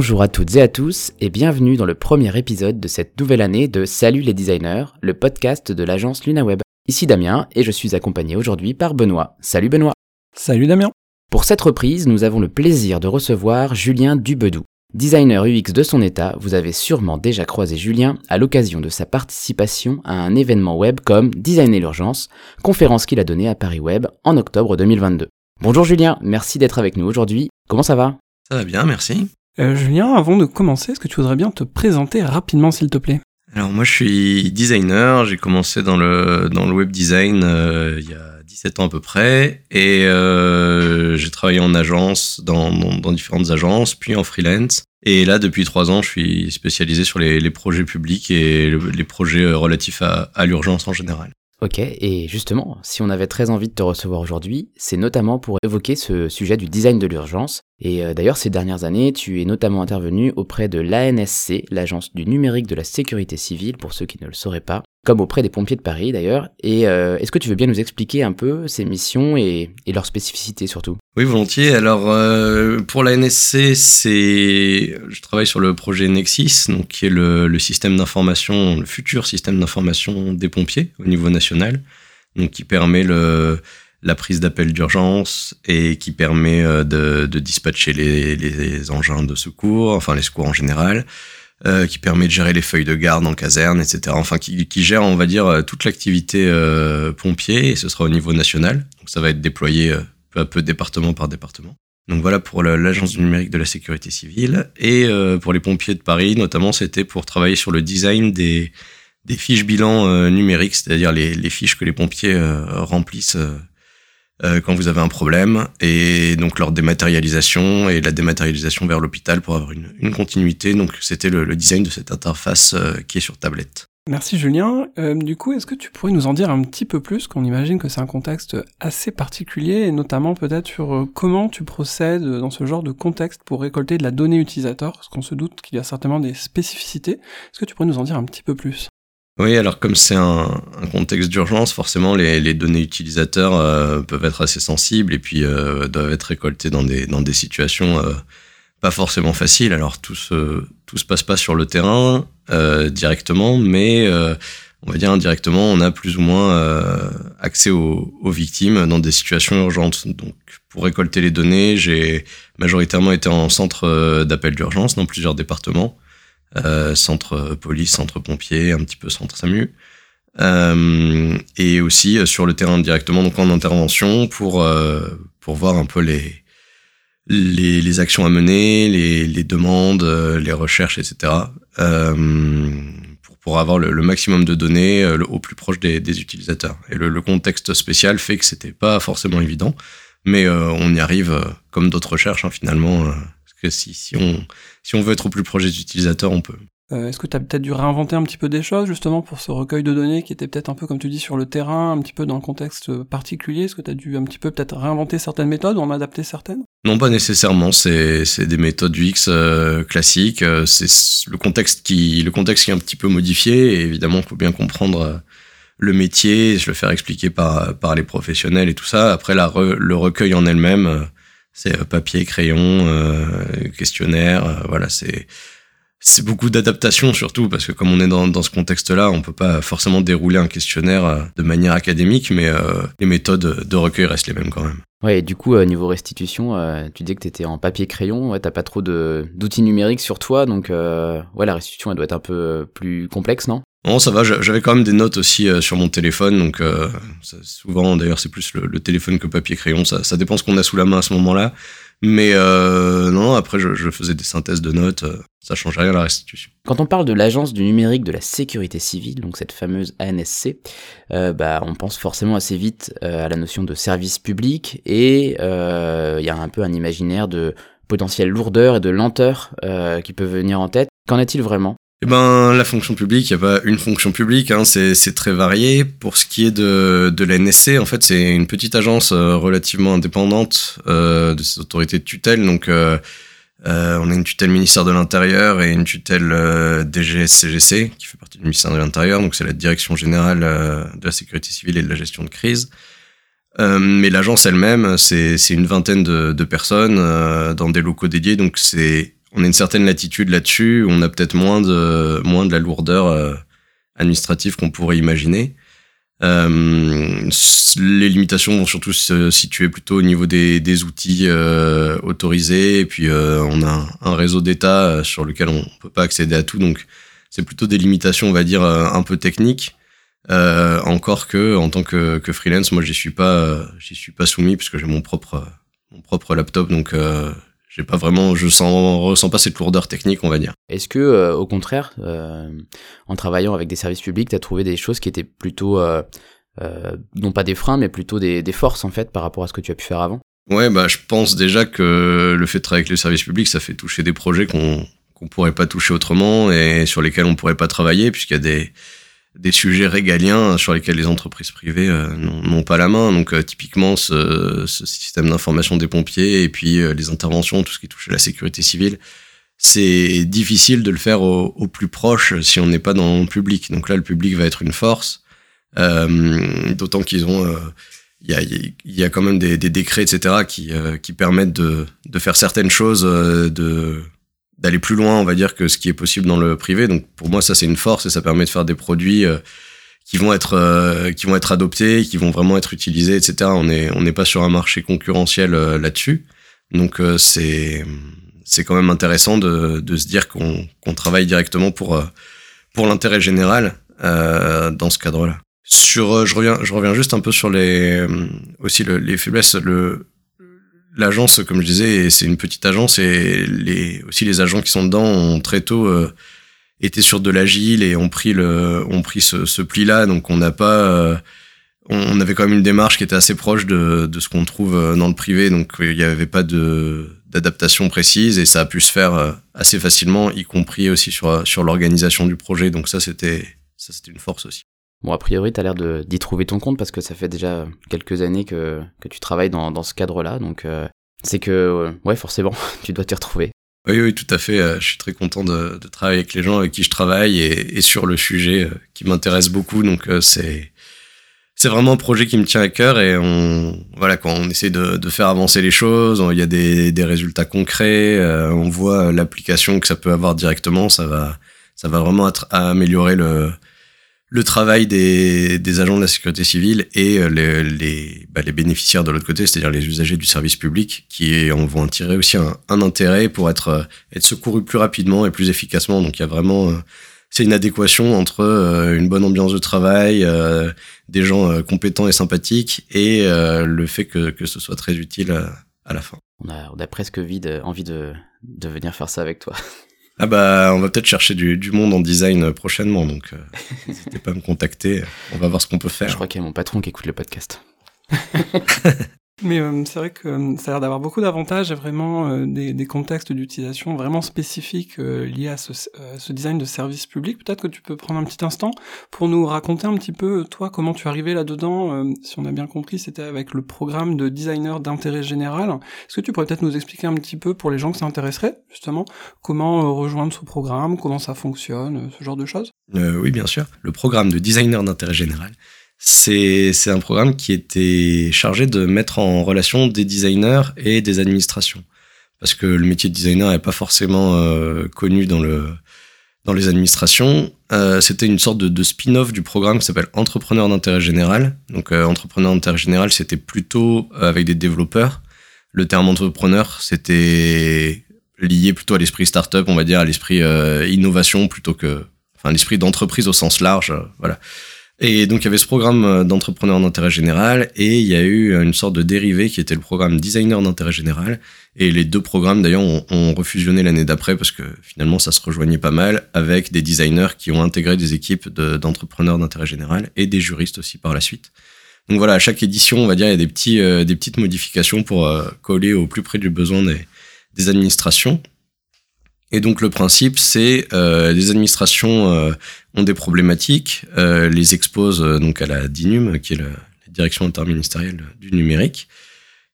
Bonjour à toutes et à tous et bienvenue dans le premier épisode de cette nouvelle année de Salut les designers, le podcast de l'agence LunaWeb. Ici Damien et je suis accompagné aujourd'hui par Benoît. Salut Benoît. Salut Damien. Pour cette reprise, nous avons le plaisir de recevoir Julien Dubedou. Designer UX de son état, vous avez sûrement déjà croisé Julien à l'occasion de sa participation à un événement web comme Designer l'urgence, conférence qu'il a donnée à Paris Web en octobre 2022. Bonjour Julien, merci d'être avec nous aujourd'hui. Comment ça va? Ça va bien, merci. Euh, Julien, avant de commencer, est-ce que tu voudrais bien te présenter rapidement, s'il te plaît? Alors moi, je suis designer. J'ai commencé dans le dans le web design euh, il y a 17 ans à peu près, et euh, j'ai travaillé en agence, dans, dans, différentes agences, puis en freelance. Et là, depuis trois ans, je suis spécialisé sur les, les projets publics et les projets relatifs à, à l'urgence en général. Ok, et justement, si on avait très envie de te recevoir aujourd'hui, c'est notamment pour évoquer ce sujet du design de l'urgence. Et euh, d'ailleurs, ces dernières années, tu es notamment intervenu auprès de l'ANSC, l'agence du numérique de la sécurité civile, pour ceux qui ne le sauraient pas, comme auprès des pompiers de Paris d'ailleurs. Et euh, est-ce que tu veux bien nous expliquer un peu ces missions et, et leurs spécificités surtout? Oui, volontiers. Alors euh, pour la NSC, je travaille sur le projet Nexis, donc qui est le, système d'information, le futur système d'information des pompiers au niveau national, donc qui permet la prise d'appel d'urgence et qui permet euh, de, dispatcher les engins de secours, enfin les secours en général, euh, qui permet de gérer les feuilles de garde en caserne, etc. Enfin, qui, qui gère, on va dire, euh, toute l'activité euh, pompier, et ce sera au niveau national. Donc, ça va être déployé euh, peu à peu, département par département. Donc voilà pour l'agence numérique de la sécurité civile. Et euh, pour les pompiers de Paris, notamment, c'était pour travailler sur le design des, des fiches bilan numériques, c'est-à-dire les, les, fiches que les pompiers remplissent quand vous avez un problème, et donc leur dématérialisation et la dématérialisation vers l'hôpital pour avoir une, une continuité. Donc c'était le, le, design de cette interface euh, qui est sur tablette. Merci Julien. Euh, du coup, est-ce que tu pourrais nous en dire un petit peu plus qu'on imagine que c'est un contexte assez particulier, et notamment peut-être sur euh, comment tu procèdes dans ce genre de contexte pour récolter de la donnée utilisateur, parce qu'on se doute qu'il y a certainement des spécificités. Est-ce que tu pourrais nous en dire un petit peu plus? Oui, alors comme c'est un, contexte d'urgence, forcément les, données utilisateurs euh, peuvent être assez sensibles et puis euh, doivent être récoltées dans des, situations euh, pas forcément faciles. Alors tout se, se passe pas sur le terrain directement, mais on va dire indirectement, on a plus ou moins accès aux, victimes dans des situations urgentes. Donc pour récolter les données, j'ai majoritairement été en centre d'appel d'urgence dans plusieurs départements centre police, centre pompier, un petit peu centre SAMU. Euh, et aussi euh, sur le terrain directement, donc en intervention, pour, euh, pour voir un peu les, les, les actions à mener, les, les, demandes, euh, les recherches, etc. pour, pour avoir le, le, maximum de données au plus proche des, des utilisateurs. Et le, le, contexte spécial fait que c'était pas forcément évident, mais on y arrive comme d'autres recherches hein, finalement que si, si, on, si on veut être au plus proche des utilisateurs, on peut. Euh, Est-ce que tu as peut-être dû réinventer un petit peu des choses justement pour ce recueil de données qui était peut-être un peu, comme tu dis, sur le terrain, un petit peu dans un contexte particulier? Est-ce que tu as dû un petit peu peut-être réinventer certaines méthodes ou en adapter certaines? Non, pas nécessairement. C'est des méthodes UX euh, classiques. Euh, c'est le contexte qui le contexte qui est un petit peu modifié. Et évidemment, il faut bien comprendre euh, le métier, je le faire expliquer par, par les professionnels et tout ça. Après, la re, le recueil en elle-même c'est euh, papier, crayon, euh, questionnaire, euh, voilà, c'est c'est beaucoup d'adaptation surtout parce que comme on est dans, dans ce contexte-là, on peut pas forcément dérouler un questionnaire de manière académique, mais les méthodes de recueil restent les mêmes quand même. Ouais, et du coup, euh, niveau restitution, tu dis que tu en papier-crayon, ouais, t'as pas trop d'outils numériques sur toi, donc ouais, la restitution, elle doit être un peu plus complexe, non? Non, ça va. J'avais quand même des notes aussi euh, sur mon téléphone, donc euh, souvent, d'ailleurs, c'est plus le, téléphone que papier crayon. Ça, dépend ce qu'on a sous la main à ce moment-là. Mais euh, non, après, je, je, faisais des synthèses de notes. Euh, ça change rien à la restitution. Quand on parle de l'agence du numérique de la sécurité civile, donc cette fameuse ANSC, euh, bah, on pense forcément assez vite à la notion de service public et il y a un peu un imaginaire de potentielle lourdeur et de lenteur qui peut venir en tête. Qu'en est-il vraiment? Eh ben, la fonction publique, il n'y a pas une fonction publique, hein, c'est très varié. Pour ce qui est de, de l'NSC, en fait, c'est une petite agence euh, relativement indépendante euh, de ces autorités de tutelle. Donc, euh, on a une tutelle ministère de l'Intérieur et une tutelle DGS-CGC, qui fait partie du ministère de l'Intérieur. Donc, c'est la Direction générale de la sécurité civile et de la gestion de crise. mais l'agence elle-même, c'est une vingtaine de, de personnes dans des locaux dédiés. Donc, c'est on a une certaine latitude là-dessus. On a peut-être moins de moins de la lourdeur administrative qu'on pourrait imaginer. Euh, les limitations vont surtout se situer plutôt au niveau des, outils euh, autorisés. Et puis, euh, on a un, réseau d'État sur lequel on peut pas accéder à tout. Donc, c'est plutôt des limitations, on va dire, un peu techniques. encore que, en tant que, que freelance, moi, j'y suis pas, j'y suis pas soumis puisque j'ai mon propre, mon propre laptop. Donc, j'ai pas vraiment, je sens, ressens pas cette lourdeur technique, on va dire. Est-ce que, euh, au contraire, euh, en travaillant avec des services publics, tu as trouvé des choses qui étaient plutôt, euh, non pas des freins, mais plutôt des, des, forces en fait par rapport à ce que tu as pu faire avant? Ouais, bah je pense déjà que le fait de travailler avec les services publics, ça fait toucher des projets qu'on qu'on pourrait pas toucher autrement et sur lesquels on pourrait pas travailler puisqu'il y a des des sujets régaliens sur lesquels les entreprises privées euh, n'ont pas la main. Donc euh, typiquement ce, ce système d'information des pompiers et puis euh, les interventions, tout ce qui touche à la sécurité civile, c'est difficile de le faire au, plus proche si on n'est pas dans le public. Donc là, le public va être une force, d'autant qu'ils ont il y a, y a, quand même des, des décrets, etc., qui, qui permettent de, de faire certaines choses de d'aller plus loin, on va dire, que ce qui est possible dans le privé. Donc pour moi, ça c'est une force et ça permet de faire des produits euh, qui vont être euh, qui vont être adoptés, qui vont vraiment être utilisés, etc. On est on n'est pas sur un marché concurrentiel euh, là-dessus. Donc c'est c'est quand même intéressant de, de se dire qu'on qu'on travaille directement pour pour l'intérêt général dans ce cadre-là. Sur je reviens je reviens juste un peu sur les aussi les faiblesses le l'agence, comme je disais, c'est une petite agence et les, aussi les agents qui sont dedans ont très tôt euh, été sur de l'agile et ont pris le, ont pris ce, ce pli-là. Donc on n'a pas, euh, on, avait quand même une démarche qui était assez proche de, de ce qu'on trouve euh, dans le privé. Donc il n'y avait pas de d'adaptation précise et ça a pu se faire assez facilement, y compris aussi sur sur l'organisation du projet. Donc ça c'était ça c'était une force aussi. Bon, a priori, tu as l'air d'y trouver ton compte parce que ça fait déjà quelques années que, que tu travailles dans, dans ce cadre-là. Donc, euh, c'est que, euh, ouais, forcément, tu dois t'y retrouver. Oui, oui, tout à fait. Euh, je suis très content de, travailler avec les gens avec qui je travaille et, sur le sujet qui m'intéresse beaucoup. Donc, c'est c'est vraiment un projet qui me tient à cœur et on voilà quand on essaie de, de faire avancer les choses, il y a des, des résultats concrets, on voit l'application que ça peut avoir directement, ça va ça va vraiment améliorer le le travail des, des, agents de la sécurité civile et euh, les, les, bah, les bénéficiaires de l'autre côté, c'est-à-dire les usagers du service public, qui en vont en tirer aussi un, un, intérêt pour être, euh, être secourus plus rapidement et plus efficacement. Donc il y a vraiment, euh, c'est une adéquation entre une bonne ambiance de travail, des gens compétents et sympathiques, et le fait que, que ce soit très utile à, la fin. On a, on a presque vide, envie de, de venir faire ça avec toi. Ah bah, on va peut-être chercher du, du, monde en design prochainement, donc euh, n'hésitez pas à me contacter. On va voir ce qu'on peut faire. Je crois qu'il y a mon patron qui écoute le podcast. Mais euh, c'est vrai que euh, ça a l'air d'avoir beaucoup d'avantages et vraiment euh, des, des, contextes d'utilisation vraiment spécifiques liés à ce, ce, design de service public. Peut-être que tu peux prendre un petit instant pour nous raconter un petit peu, toi, comment tu es arrivé là-dedans. si on a bien compris, c'était avec le programme de designer d'intérêt général. Est-ce que tu pourrais peut-être nous expliquer un petit peu pour les gens que ça intéresserait, justement, comment rejoindre ce programme, comment ça fonctionne, ce genre de choses? Oui, bien sûr. Le programme de designer d'intérêt général, c'est un programme qui était chargé de mettre en relation des designers et des administrations. Parce que le métier de designer n'est pas forcément euh, connu dans, le, dans les administrations. Euh, C'était une sorte de, spin-off du programme qui s'appelle Entrepreneur d'intérêt général. Donc, euh, Entrepreneur d'intérêt général, c'était plutôt avec des développeurs. Le terme entrepreneur, c'était lié plutôt à l'esprit startup, on va dire, à l'esprit innovation plutôt que, enfin, l'esprit d'entreprise au sens large. voilà. Et donc il y avait ce programme euh, d'entrepreneur d'intérêt général et il y a eu une sorte de dérivé qui était le programme designer d'intérêt général. Et les deux programmes d'ailleurs ont, refusionné l'année d'après parce que finalement ça se rejoignait pas mal avec des designers qui ont intégré des équipes d'entrepreneurs d'intérêt général et des juristes aussi par la suite. Donc voilà, à chaque édition, on va dire, il y a des, petits, euh, des petites modifications pour euh, coller au plus près du besoin des, des administrations. Et donc le principe, c'est euh, les administrations euh, ont des problématiques, euh, les exposent euh, donc à la DINUM, qui est la, direction interministérielle du numérique,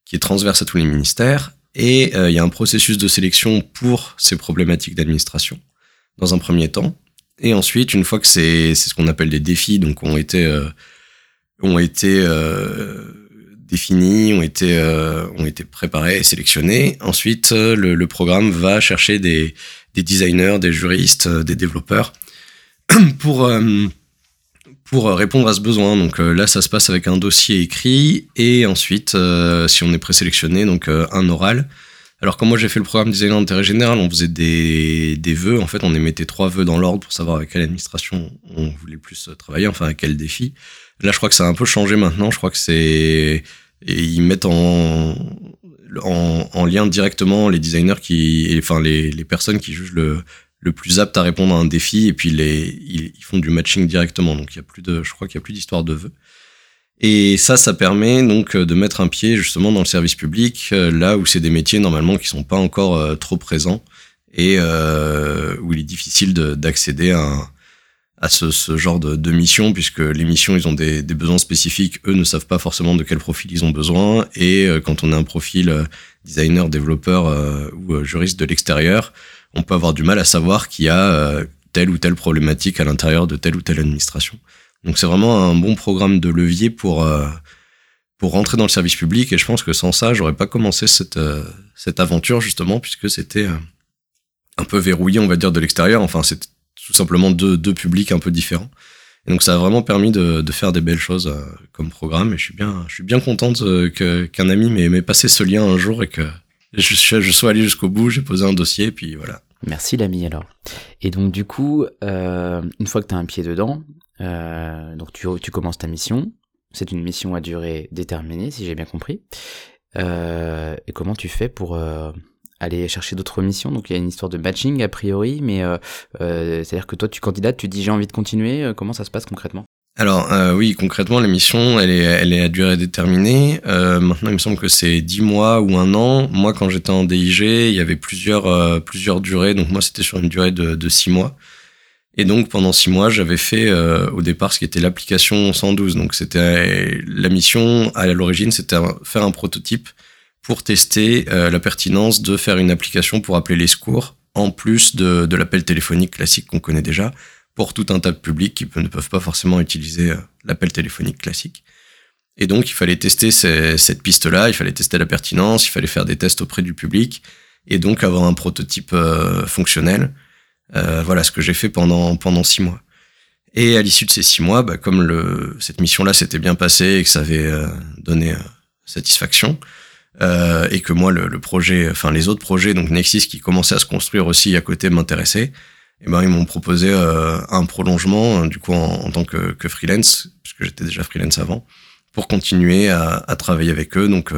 qui est transverse à tous les ministères, et il y a un processus de sélection pour ces problématiques d'administration dans un premier temps, et ensuite, une fois que c'est ce qu'on appelle des défis, donc ont été ont été définis, ont été, ont été préparés et sélectionnés. Ensuite, le, le programme va chercher des, des designers, des juristes, des développeurs pour pour répondre à ce besoin. Donc là, ça se passe avec un dossier écrit et ensuite, si on est présélectionné, donc un oral alors quand moi j'ai fait le programme design d'intérêt général, on faisait des, des vœux. En fait, on émettait trois vœux dans l'ordre pour savoir avec quelle administration on voulait plus travailler, enfin avec quel défi. Là, je crois que ça a un peu changé maintenant. Je crois que c'est et ils mettent en, en, en lien directement les designers qui, enfin les, les personnes qui jugent le, le plus apte à répondre à un défi et puis les, ils, font du matching directement. Donc il y a plus de, je crois qu'il y a plus d'histoire de vœux. Et ça, ça permet donc euh, de mettre un pied justement dans le service public, euh, là où c'est des métiers normalement qui sont pas encore euh, trop présents et où il est difficile d'accéder à, à ce, ce, genre de, de, mission, puisque les missions, ils ont des, des, besoins spécifiques, eux ne savent pas forcément de quel profil ils ont besoin, et quand on a un profil designer, développeur ou juriste de l'extérieur, on peut avoir du mal à savoir qu'il y a telle ou telle problématique à l'intérieur de telle ou telle administration. Donc c'est vraiment un bon programme de levier pour euh, pour rentrer dans le service public. Et je pense que sans ça, j'aurais pas commencé cette euh, cette aventure justement puisque c'était euh, un peu verrouillé, on va dire, de l'extérieur. Enfin, c'est tout simplement deux deux publics un peu différents. Et donc ça a vraiment permis de, faire des belles choses comme programme. Et je suis bien je contente que qu'un ami m'ait passé ce lien un jour et que je, sois allé jusqu'au bout. J'ai posé un dossier, puis voilà. Merci l'ami alors. Et donc du coup, euh, une fois que tu as un pied dedans, euh, donc tu, commences ta mission. C'est une mission à durée déterminée, si j'ai bien compris. Euh, et comment tu fais pour euh, aller chercher d'autres missions Donc il y a une histoire de matching a priori, mais euh, euh, c'est-à-dire que toi tu candidates, tu dis j'ai envie de continuer. comment ça se passe concrètement? Alors oui, concrètement, la mission, elle est, elle est à durée déterminée. maintenant, il me semble que c'est 10 mois ou un an. Moi, quand j'étais en DIG, il y avait plusieurs, plusieurs durées. Donc moi, c'était sur une durée de, de 6 mois. Et donc pendant six mois, j'avais fait euh, au départ ce qui était l'application 112. Donc c'était la mission à l'origine, c'était faire un prototype pour tester euh, la pertinence de faire une application pour appeler les secours, en plus de, de l'appel téléphonique classique qu'on connaît déjà, pour tout un tas de publics qui ne peuvent pas forcément utiliser euh, l'appel téléphonique classique. Et donc il fallait tester cette piste-là, il fallait tester la pertinence, il fallait faire des tests auprès du public, et donc avoir un prototype fonctionnel euh, voilà ce que j'ai fait pendant pendant six mois. Et à l'issue de ces six mois, bah, comme le, cette mission-là s'était bien passée et que ça avait euh, donné euh, satisfaction, euh, et que moi le, le, projet, enfin les autres projets, donc Nexis qui commençaient à se construire aussi à côté m'intéressaient, et ben ils m'ont proposé un prolongement du coup en, tant que, que, freelance, puisque j'étais déjà freelance avant, pour continuer à, à travailler avec eux donc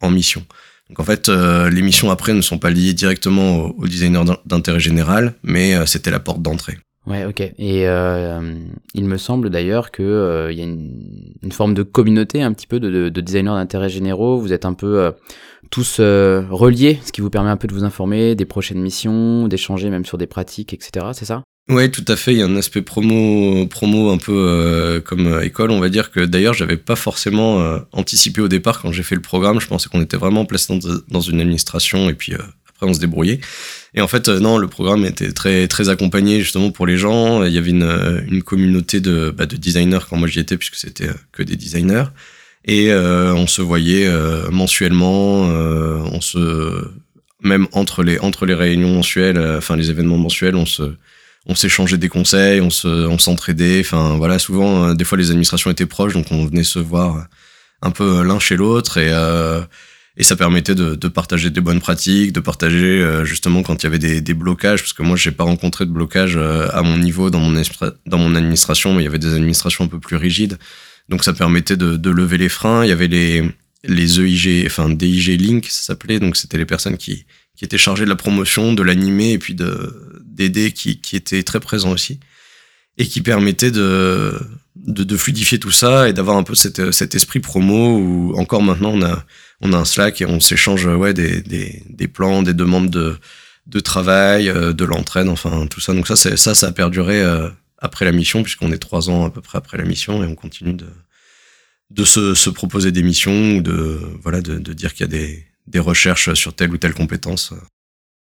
en mission. Donc en fait, euh, les missions après ne sont pas liées directement au, designer d'intérêt général, mais euh, c'était la porte d'entrée. Ouais, ok. Et euh, il me semble d'ailleurs que euh, il y a une, forme de communauté un petit peu de, de, de designers d'intérêt généraux. Vous êtes un peu euh, tous reliés, ce qui vous permet un peu de vous informer des prochaines missions, d'échanger même sur des pratiques, etc. C'est ça? Ouais, tout à fait. Il y a un aspect promo, promo un peu comme école. On va dire que d'ailleurs, j'avais pas forcément anticipé au départ quand j'ai fait le programme. Je pensais qu'on était vraiment placé dans, dans, une administration et puis après on se débrouillait. Et en fait, non, le programme était très très accompagné justement pour les gens. Il y avait une, une communauté de, bah, de designers quand moi j'y étais puisque c'était que des designers. Et on se voyait mensuellement. on se même entre les entre les réunions mensuelles, enfin les événements mensuels, on se on s'échangeait des conseils, on se, on s'entraidait. Enfin voilà, souvent euh, des fois les administrations étaient proches, donc on venait se voir un peu l'un chez l'autre et euh, et ça permettait de, de, partager des bonnes pratiques, de partager euh, justement quand il y avait des, des blocages, parce que moi j'ai pas rencontré de blocage à mon niveau dans mon dans mon administration, mais il y avait des administrations un peu plus rigides, donc ça permettait de, de lever les freins. Il y avait les les EIG, enfin DIG Link, ça s'appelait, donc c'était les personnes qui qui étaient chargées de la promotion, de l'animer et puis de d'aider qui, qui était très présent aussi. Et qui permettait de, de, de fluidifier tout ça et d'avoir un peu cet, cet esprit promo où encore maintenant on a, on a un Slack et on s'échange ouais, des, des, des, plans, des demandes de, de travail, euh, de l'entraide, enfin tout ça. Donc ça, ça, ça a perduré euh, après la mission puisqu'on est trois ans à peu près après la mission et on continue de, de se, se proposer des missions ou de, voilà, de, de dire qu'il y a des, des recherches sur telle ou telle compétence.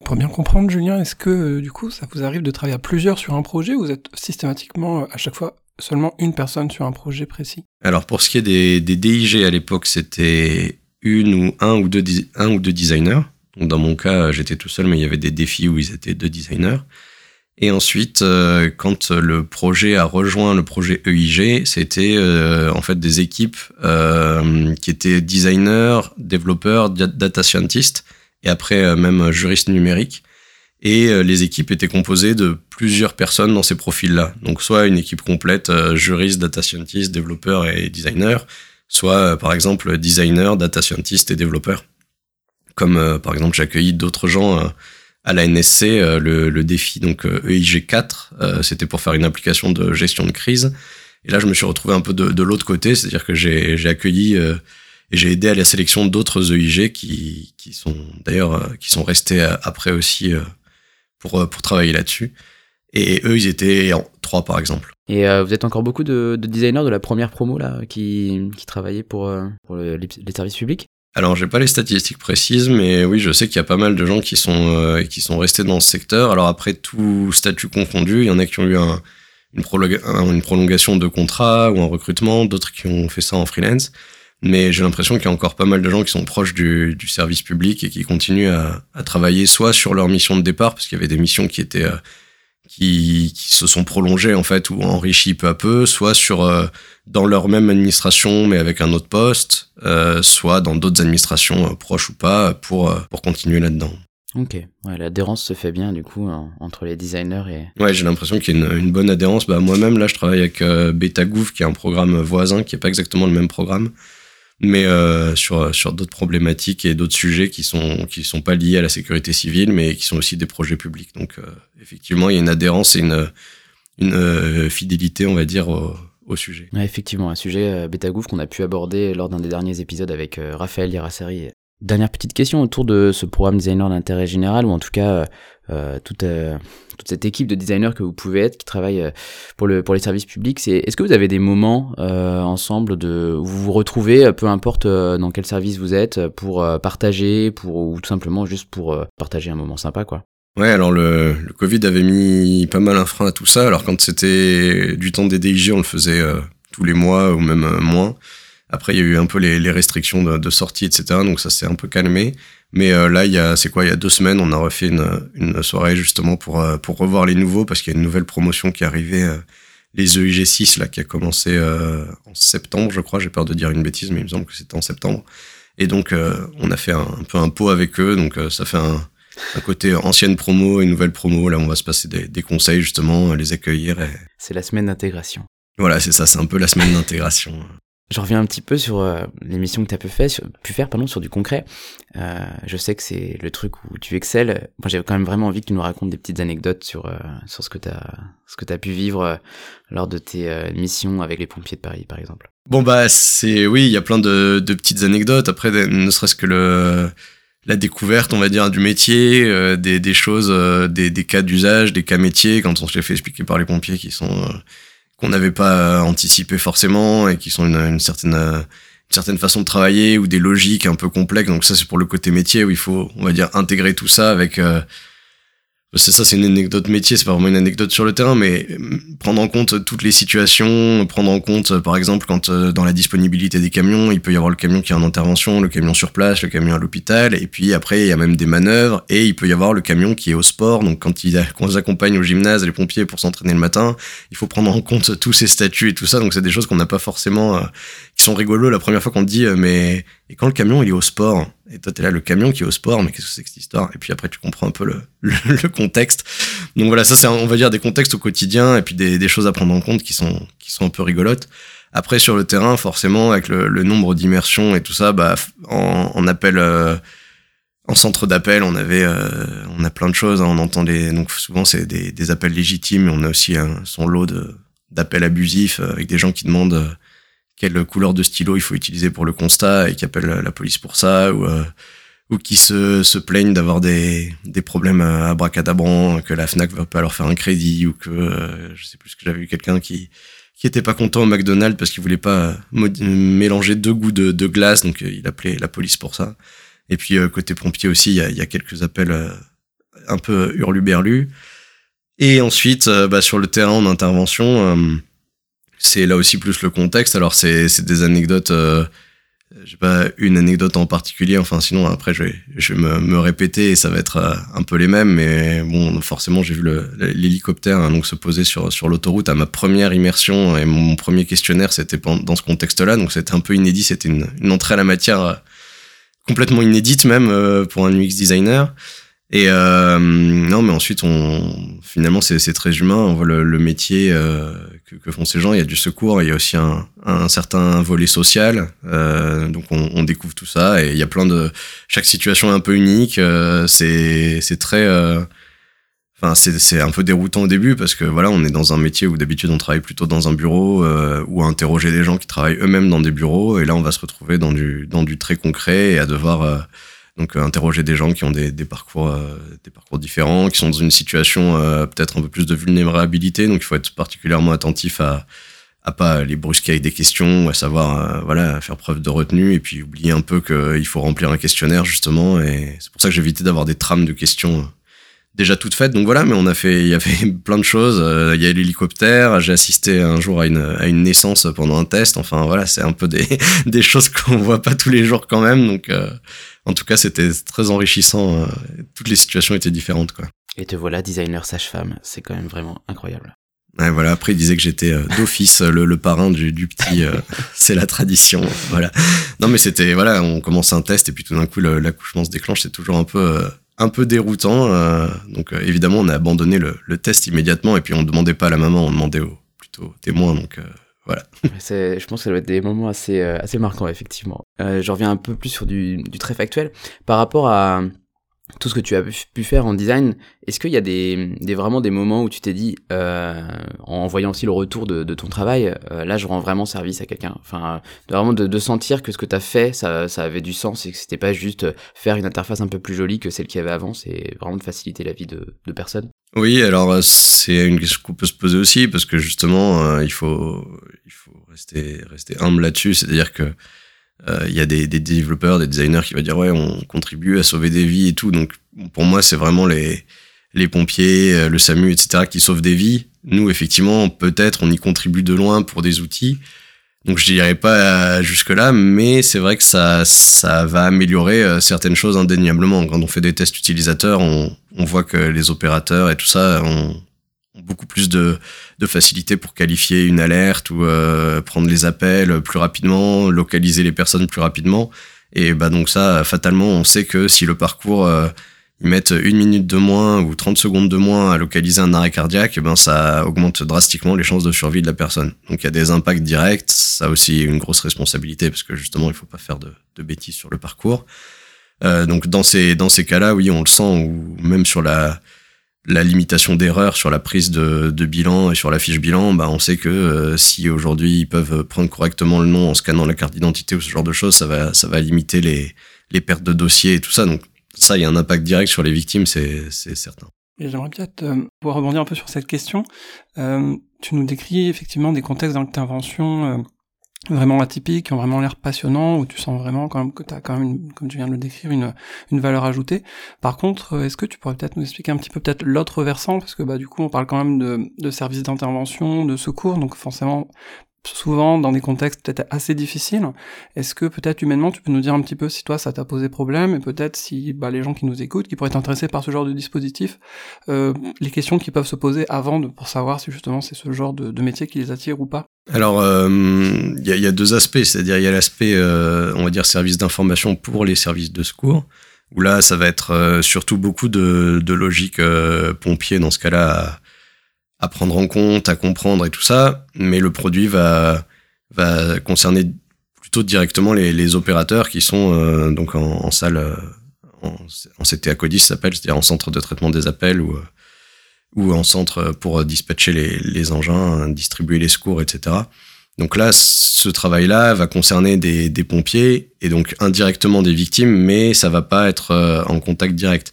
Pour bien comprendre, Julien, est-ce que euh, du coup, ça vous arrive de travailler à plusieurs sur un projet ou vous êtes systématiquement à chaque fois seulement une personne sur un projet précis? Alors pour ce qui est des, des DIG à l'époque, c'était une ou un ou deux, un ou deux designers. Donc dans mon cas, j'étais tout seul, mais il y avait des défis où ils étaient deux designers. Et ensuite, euh, quand le projet a rejoint le projet EIG, c'était euh, en fait des équipes euh, qui étaient designers, développeurs, data scientists, et après même juristes numériques. Et les équipes étaient composées de plusieurs personnes dans ces profils-là. Donc soit une équipe complète, juriste, data scientist, développeur et designer, soit par exemple designer, data scientist et développeur. Comme par exemple j'ai accueilli d'autres gens à la NSC euh, le, le, défi donc EIG euh, e 4 euh, c'était pour faire une application de gestion de crise et là je me suis retrouvé un peu de, de l'autre côté c'est-à-dire que j'ai accueilli et j'ai aidé à la sélection d'autres EIG qui, qui sont d'ailleurs qui sont restés après aussi pour pour travailler là-dessus et eux ils étaient par exemple et vous êtes encore beaucoup de, de, designers de la première promo là qui, qui travaillaient pour, pour les, les services publics? Alors, j'ai pas les statistiques précises, mais oui, je sais qu'il y a pas mal de gens qui sont euh, qui sont restés dans ce secteur. Alors après, tout statut confondu, il y en a qui ont eu un, une, une, prolongation de contrat ou un recrutement, d'autres qui ont fait ça en freelance. Mais j'ai l'impression qu'il y a encore pas mal de gens qui sont proches du, du service public et qui continuent à, à, travailler soit sur leur mission de départ, parce qu'il y avait des missions qui étaient euh, qui, qui, se sont prolongées en fait ou enrichies peu à peu, soit sur euh, dans leur même administration mais avec un autre poste, euh, soit dans d'autres administrations euh, proches ou pas pour pour continuer là-dedans. Ok, ouais, l'adhérence se fait bien du coup entre les designers et. Ouais, j'ai l'impression qu'il y a une, une, bonne adhérence. Bah moi-même là, je travaille avec BetaGouv qui est un programme voisin qui est pas exactement le même programme, mais euh, sur d'autres problématiques et d'autres sujets qui sont qui sont pas liés à la sécurité civile, mais qui sont aussi des projets publics. Donc effectivement, il y a une adhérence et une une fidélité, on va dire. Au, sujet. effectivement, un sujet euh, qu'on a pu aborder lors d'un des derniers épisodes avec euh, Raphaël Irasseri. Dernière petite question autour de ce programme designer d'intérêt général, ou en tout cas euh, toute, euh, toute cette équipe de designers que vous pouvez être, qui travaille pour, le, pour les services publics. C'est, est-ce que vous avez des moments ensemble de, où vous vous retrouvez, peu importe dans quel service vous êtes, pour partager, pour, ou tout simplement juste pour partager un moment sympa quoi? Ouais, alors le, le, Covid avait mis pas mal un frein à tout ça. Alors quand c'était du temps des DIG, on le faisait euh, tous les mois ou même euh, moins. Après, il y a eu un peu les, les restrictions de, de, sortie, etc. Donc ça s'est un peu calmé. Mais euh, là, il y a, c'est quoi, il y a deux semaines, on a refait une, une soirée justement pour pour revoir les nouveaux parce qu'il y a une nouvelle promotion qui est arrivée, les EIG 6 là, qui a commencé en septembre, je crois. J'ai peur de dire une bêtise, mais il me semble que c'était en septembre. Et donc, on a fait un, un, peu un pot avec eux. Donc, ça fait un un côté ancienne promo et nouvelle promo. Là, on va se passer des, des conseils, justement, les accueillir. Et... C'est la semaine d'intégration. Voilà, c'est ça, c'est un peu la semaine d'intégration. Je reviens un petit peu sur euh, l'émission que tu as pu faire, pardon, sur du concret. Euh, je sais que c'est le truc où tu excelles. Moi, j'avais quand même vraiment envie que tu nous racontes des petites anecdotes sur, euh, sur ce que tu as, as pu vivre euh, lors de tes missions avec les pompiers de Paris, par exemple. Bon, bah, c'est, oui, il y a plein de, petites anecdotes. Après, ne serait-ce que la découverte, on va dire, du métier, des, choses, des, des, cas d'usage, des cas métiers, quand on se les fait expliquer par les pompiers qui sont qu'on n'avait pas anticipé forcément et qui sont une, une certaine une certaine façon de travailler ou des logiques un peu complexes. Donc ça, c'est pour le côté métier où il faut, on va dire, intégrer tout ça avec c'est ça, c'est une anecdote métier, c'est pas vraiment une anecdote sur le terrain, mais euh, prendre en compte toutes les situations, prendre en compte, euh, par exemple, quand euh, dans la disponibilité des camions, il peut y avoir le camion qui est en intervention, le camion sur place, le camion à l'hôpital, et puis après, il y a même des manœuvres, et il peut y avoir le camion qui est au sport, donc quand ils, quand ils accompagnent au gymnase les pompiers pour s'entraîner le matin, il faut prendre en compte tous ces statuts et tout ça, donc c'est des choses qu'on n'a pas forcément, qui sont rigolos la première fois qu'on te dit, mais et quand le camion il est au sport, et toi t'es là le camion qui est au sport, mais qu'est-ce que c'est que cette histoire? Et puis après tu comprends un peu le, le, contexte. Donc voilà, ça c'est on va dire des contextes au quotidien et puis des, des, choses à prendre en compte qui sont qui sont un peu rigolotes. Après sur le terrain, forcément avec le, le nombre d'immersions et tout ça, bah en, en appel euh, en centre d'appel, on avait euh, on a plein de choses. Hein, on entend des donc souvent c'est des, des, appels légitimes, mais on a aussi un, son lot de d'appels abusifs euh, avec des gens qui demandent quelle couleur de stylo il faut utiliser pour le constat et qui appellent la police pour ça ou euh, ou qui se, se plaignent d'avoir des, des problèmes à bracadabrant, que la Fnac va pas leur faire un crédit ou que euh, je sais plus ce que j'avais vu quelqu'un qui qui était pas content au McDonald's parce qu'il voulait pas mélanger deux goûts de, de glace donc euh, il appelait la police pour ça. Et puis côté pompier aussi, il y a, quelques appels un peu hurluberlus. Et ensuite, bah, sur le terrain en intervention, c'est là aussi plus le contexte. Alors c'est des anecdotes j'ai pas une anecdote en particulier. Enfin, sinon après je vais, je vais me, me répéter et ça va être euh, un peu les mêmes. Mais bon, forcément, j'ai vu l'hélicoptère hein, donc se poser sur sur l'autoroute à ma première immersion et mon premier questionnaire, c'était dans ce contexte-là. Donc c'était un peu inédit. C'était une, une, entrée à la matière euh, complètement inédite même euh, pour un UX designer. Et euh, non, mais ensuite, finalement, c'est très humain. On voit le, métier euh, que, font ces gens. Il y a du secours, il y a aussi un, certain volet social. Euh, donc, on, découvre tout ça. Et il y a plein de chaque situation est un peu unique. C'est très Enfin, c'est un peu déroutant au début parce que voilà, on est dans un métier où d'habitude on travaille plutôt dans un bureau ou à interroger des gens qui travaillent eux-mêmes dans des bureaux et là on va se retrouver dans du très concret et à devoir donc euh, interroger des gens qui ont des, parcours, euh, des parcours différents, qui sont dans une situation euh, peut-être un peu plus de vulnérabilité. Donc il faut être particulièrement attentif à à pas les brusquer avec des questions, à savoir voilà faire preuve de retenue et puis oublier un peu qu'il faut remplir un questionnaire justement. Et c'est pour ça que évité d'avoir des trames de questions déjà toutes faites. Donc voilà, mais on a fait, il y avait plein de choses. Il y a l'hélicoptère. J'ai assisté un jour à une, à une naissance pendant un test. Enfin voilà, c'est un peu des, des choses qu'on voit pas tous les jours quand même. Donc en tout cas, c'était très enrichissant. Euh, toutes les situations étaient différentes, quoi. Et te voilà designer sage-femme. C'est quand même vraiment incroyable. Ouais, voilà. Après, il disait que j'étais euh, d'office le, le, parrain du, du petit. Euh, c'est la tradition. Voilà. Non, mais c'était voilà. On commence un test et puis tout d'un coup, l'accouchement se déclenche. C'est toujours un peu un peu déroutant. donc évidemment, on a abandonné le, le, test immédiatement et puis on demandait pas à la maman, on demandait au, plutôt aux témoins. Donc voilà. je pense que ça doit être des moments assez, euh, assez marquants, effectivement. Euh, je reviens un peu plus sur du, du très factuel. Par rapport à tout ce que tu as pu faire en design, est-ce qu'il y a des, vraiment des moments où tu t'es dit, euh, en voyant aussi le retour de, de ton travail, euh, là je rends vraiment service à quelqu'un? Enfin, vraiment de, de, sentir que ce que tu as fait, ça, avait du sens et que c'était pas juste faire une interface un peu plus jolie que celle qu'il y avait avant, c'est vraiment de faciliter la vie de, de personnes. Oui, alors euh, c'est une question qu'on peut se poser aussi parce que justement, euh, il faut il faut rester rester humble là-dessus, c'est-à-dire que il y a des, des, développeurs, des designers qui vont dire ouais, on contribue à sauver des vies et tout. Donc pour moi, c'est vraiment les les pompiers, le SAMU, etc. qui sauvent des vies. Nous, effectivement, peut-être on y contribue de loin pour des outils. Donc je dirais pas jusque là, mais c'est vrai que ça ça va améliorer certaines choses indéniablement. Quand on fait des tests utilisateurs, on, on voit que les opérateurs et tout ça ont, beaucoup plus de, facilité pour qualifier une alerte ou euh, prendre les appels plus rapidement, localiser les personnes plus rapidement. Et bah donc ça, fatalement, on sait que si le parcours euh, ils mettent une minute de moins ou 30 secondes de moins à localiser un arrêt cardiaque, ben ça augmente drastiquement les chances de survie de la personne. Donc il y a des impacts directs, ça aussi une grosse responsabilité parce que justement il faut pas faire de, de bêtises sur le parcours. Euh, donc dans ces dans ces cas-là, oui, on le sent ou même sur la la limitation d'erreur sur la prise de, de, bilan et sur la fiche bilan, bah on sait que euh, si aujourd'hui ils peuvent prendre correctement le nom en scannant la carte d'identité ou ce genre de choses, ça va ça va limiter les les pertes de dossiers et tout ça. Donc ça, il y a un impact direct sur les victimes, c'est certain. J'aimerais peut-être euh, pouvoir rebondir un peu sur cette question. Euh, tu nous décris effectivement des contextes d'intervention vraiment atypiques, qui ont vraiment l'air passionnants, où tu sens vraiment quand même que tu as quand même, comme tu viens de le décrire, une, une valeur ajoutée. Par contre, euh, est-ce que tu pourrais peut-être nous expliquer un petit peu peut-être l'autre versant, parce que bah du coup on parle quand même de, de services d'intervention, de secours, donc forcément souvent dans des contextes peut-être assez difficiles. Est-ce que peut-être humainement tu peux nous dire un petit peu si toi ça t'a posé problème et peut-être si bah, les gens qui nous écoutent, qui pourraient être intéressés par ce genre de dispositif, euh, les questions qui peuvent se poser avant de, pour savoir si justement c'est ce genre de, métier qui les attire ou pas? Alors, il euh, y, a, deux aspects, c'est-à-dire il y a l'aspect, euh, on va dire, service d'information pour les services de secours, où là, ça va être surtout beaucoup de, de logique pompier dans ce cas-là à, prendre en compte, à comprendre et tout ça, mais le produit va, va concerner plutôt directement les, les opérateurs qui sont donc en, en salle, en, en CTA CODIS s'appelle, c'est-à-dire en centre de traitement des appels ou ou en centre pour dispatcher les, les engins, distribuer les secours, etc. Donc là, ce travail-là va concerner des, des, pompiers et donc indirectement des victimes, mais ça va pas être euh, en contact direct.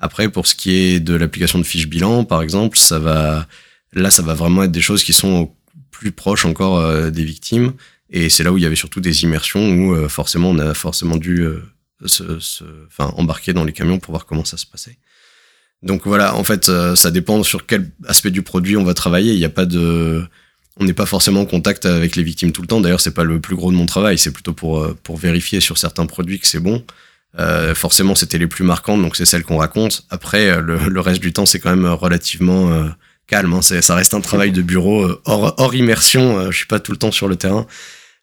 Après, pour ce qui est de l'application de fiches bilan, par exemple, ça va, là, ça va vraiment être des choses qui sont plus proches encore euh, des victimes. Et c'est là où il y avait surtout des immersions où euh, forcément on a forcément dû se, se, embarquer dans les camions pour voir comment ça se passait. Donc voilà, en fait, ça dépend sur quel aspect du produit on va travailler. Il n'y a pas de, on n'est pas forcément en contact avec les victimes tout le temps. D'ailleurs, c'est pas le plus gros de mon travail. C'est plutôt pour pour vérifier sur certains produits que c'est bon. Euh, forcément, c'était les plus marquantes, donc c'est celles qu'on raconte. Après, le, le, reste du temps, c'est quand même relativement euh, calme. Hein. Ça reste un travail de bureau hors, hors immersion. je suis pas tout le temps sur le terrain,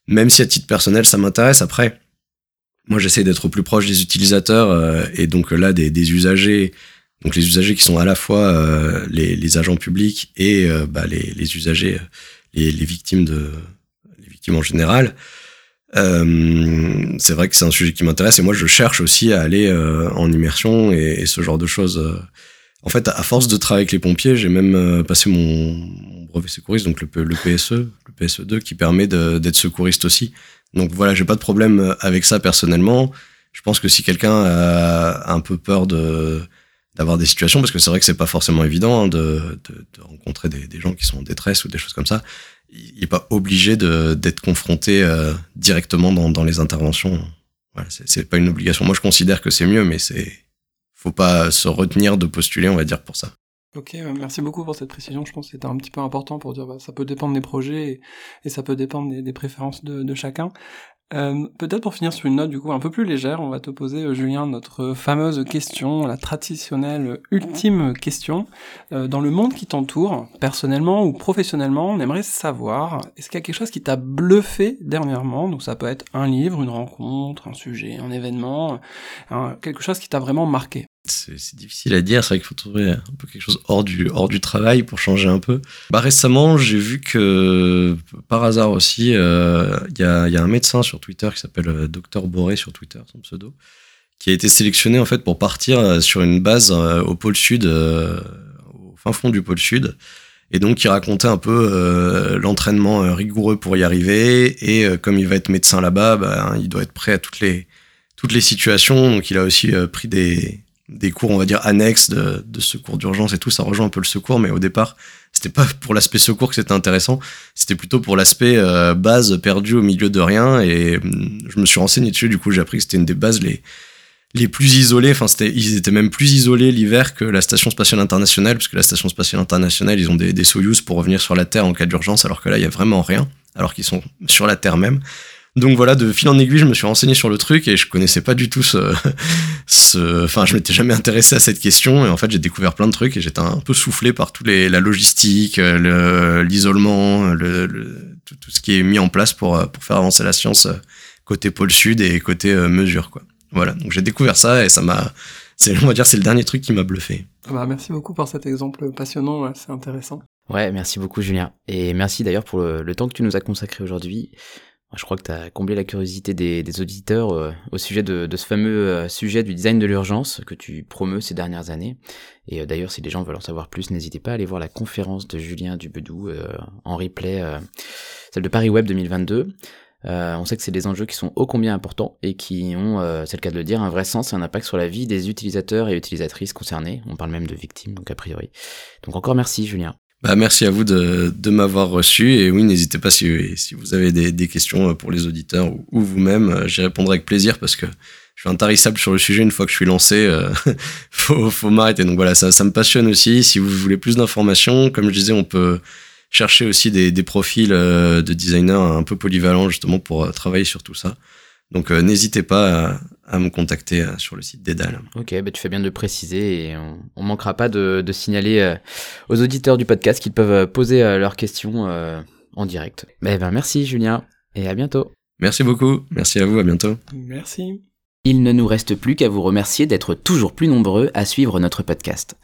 même si à titre personnel, ça m'intéresse. Après, moi, j'essaie d'être au plus proche des utilisateurs et donc là, des, des usagers donc les usagers qui sont à la fois euh, les, les, agents publics et euh, bah, les, les, usagers, les, les, victimes de les victimes en général. Euh, c'est vrai que c'est un sujet qui m'intéresse et moi je cherche aussi à aller euh, en immersion et, et, ce genre de choses. En fait, à force de travailler avec les pompiers, j'ai même passé mon, mon, brevet secouriste, donc le, le PSE, le PSE2, qui permet d'être secouriste aussi. Donc voilà, j'ai pas de problème avec ça personnellement. Je pense que si quelqu'un a un peu peur de d'avoir des situations, parce que c'est vrai que c'est pas forcément évident hein, de, de, rencontrer des, des, gens qui sont en détresse ou des choses comme ça. Il n'est pas obligé d'être confronté euh, directement dans, dans, les interventions. Voilà, c'est pas une obligation. Moi, je considère que c'est mieux, mais c'est faut pas se retenir de postuler, on va dire, pour ça. Ok, merci beaucoup pour cette précision. Je pense que c'était un petit peu important pour dire bah, ça peut dépendre des projets et, et ça peut dépendre des, des préférences de, de chacun. Euh, Peut-être pour finir sur une note du coup un peu plus légère, on va te poser euh, Julien notre fameuse question, la traditionnelle ultime question. Euh, dans le monde qui t'entoure, personnellement ou professionnellement, on aimerait savoir est-ce qu'il y a quelque chose qui t'a bluffé dernièrement? Donc ça peut être un livre, une rencontre, un sujet, un événement, quelque chose qui t'a vraiment marqué c'est difficile à dire. C'est vrai qu'il faut trouver un peu quelque chose hors du, hors du travail pour changer un peu. Bah, récemment, j'ai vu que, par hasard aussi, il euh, y, a, y, a, un médecin sur Twitter qui s'appelle euh, Docteur Boré sur Twitter, son pseudo, qui a été sélectionné en fait pour partir euh, sur une base au pôle sud, au fin fond du pôle sud. Et donc, il racontait un peu l'entraînement rigoureux pour y arriver. Et comme il va être médecin là-bas, bah, il doit être prêt à toutes les, toutes les situations. Donc, il a aussi pris des, des cours, on va dire, annexes de, secours d'urgence et tout. Ça rejoint un peu le secours, mais au départ, c'était pas pour l'aspect secours que c'était intéressant. C'était plutôt pour l'aspect euh, base perdue au milieu de rien. Et hum, je me suis renseigné dessus. Du coup, j'ai appris que c'était une des bases les les plus isolées. Enfin, ils étaient même plus isolés l'hiver que la station spatiale internationale, parce que la station spatiale internationale, ils ont des, des Soyuz pour revenir sur la Terre en cas d'urgence, alors que là, il y a vraiment rien, alors qu'ils sont sur la Terre même. Donc voilà, de fil en aiguille, je me suis renseigné sur le truc et je connaissais pas du tout ce, ce, enfin, je m'étais jamais intéressé à cette question et en fait, j'ai découvert plein de trucs et j'étais un peu soufflé par tous les, la logistique, l'isolement, le, le, tout, tout, ce qui est mis en place pour, pour faire avancer la science côté pôle sud et côté euh, mesure, quoi. Voilà. Donc j'ai découvert ça et ça m'a, c'est, on va dire, c'est le dernier truc qui m'a bluffé. Ah bah, merci beaucoup pour cet exemple passionnant, c'est intéressant. Ouais, merci beaucoup Julien. Et merci d'ailleurs pour le, le temps que tu nous as consacré aujourd'hui. Je crois que tu as comblé la curiosité des, auditeurs euh, au sujet de, de, ce fameux euh, sujet du design de l'urgence que tu promeus ces dernières années. Et euh, d'ailleurs, si les gens veulent en savoir plus, n'hésitez pas à aller voir la conférence de Julien Dubedou en replay, celle de Paris Web 2022. on sait que c'est des enjeux qui sont ô combien importants et qui ont, c'est le cas de le dire, un vrai sens et un impact sur la vie des utilisateurs et utilisatrices concernés. On parle même de victimes, donc a priori. Donc encore merci Julien. Bah, merci à vous de, de m'avoir reçu. Et oui, n'hésitez pas si, si vous avez des, des, questions pour les auditeurs ou, ou vous-même, j'y répondrai avec plaisir parce que je suis intarissable sur le sujet. Une fois que je suis lancé, euh, faut, faut m'arrêter. Donc voilà, ça, ça me passionne aussi. Si vous voulez plus d'informations, comme je disais, on peut chercher aussi des, des profils euh, de designers un peu polyvalents justement pour euh, travailler sur tout ça. Donc euh, n'hésitez pas à, à, me contacter euh, sur le site d'Edal. Ok, bah tu fais bien de le préciser et on, on manquera pas de, de signaler euh, aux auditeurs du podcast qu'ils peuvent poser leurs questions en direct. Bah, ben, merci Julien et à bientôt. Merci beaucoup, merci à vous, à bientôt. Merci. Il ne nous reste plus qu'à vous remercier d'être toujours plus nombreux à suivre notre podcast.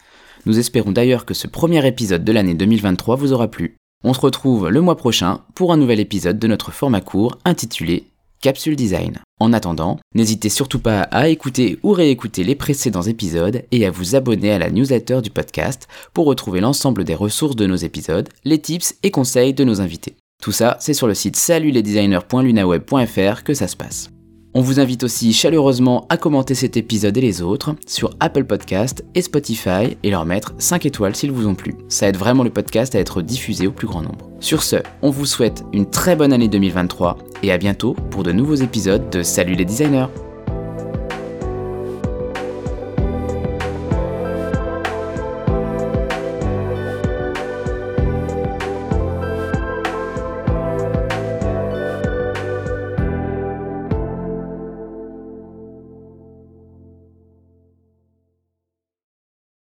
Nous espérons d'ailleurs que ce premier épisode de l'année 2023 vous aura plu. On se retrouve le mois prochain pour un nouvel épisode de notre format court intitulé Capsule Design. En attendant, n'hésitez surtout pas à écouter ou réécouter les précédents épisodes et à vous abonner à la newsletter du podcast pour retrouver l'ensemble des ressources de nos épisodes, les tips et conseils de nos invités. Tout ça, c'est sur le site salutlesdesigners.lunaweb.fr que ça se passe. On vous invite aussi chaleureusement à commenter cet épisode et les autres sur Apple Podcast et Spotify et leur mettre 5 étoiles s'ils vous ont plu. Ça aide vraiment le podcast à être diffusé au plus grand nombre. Sur ce, on vous souhaite une très bonne année 2023 et à bientôt pour de nouveaux épisodes de Salut les designers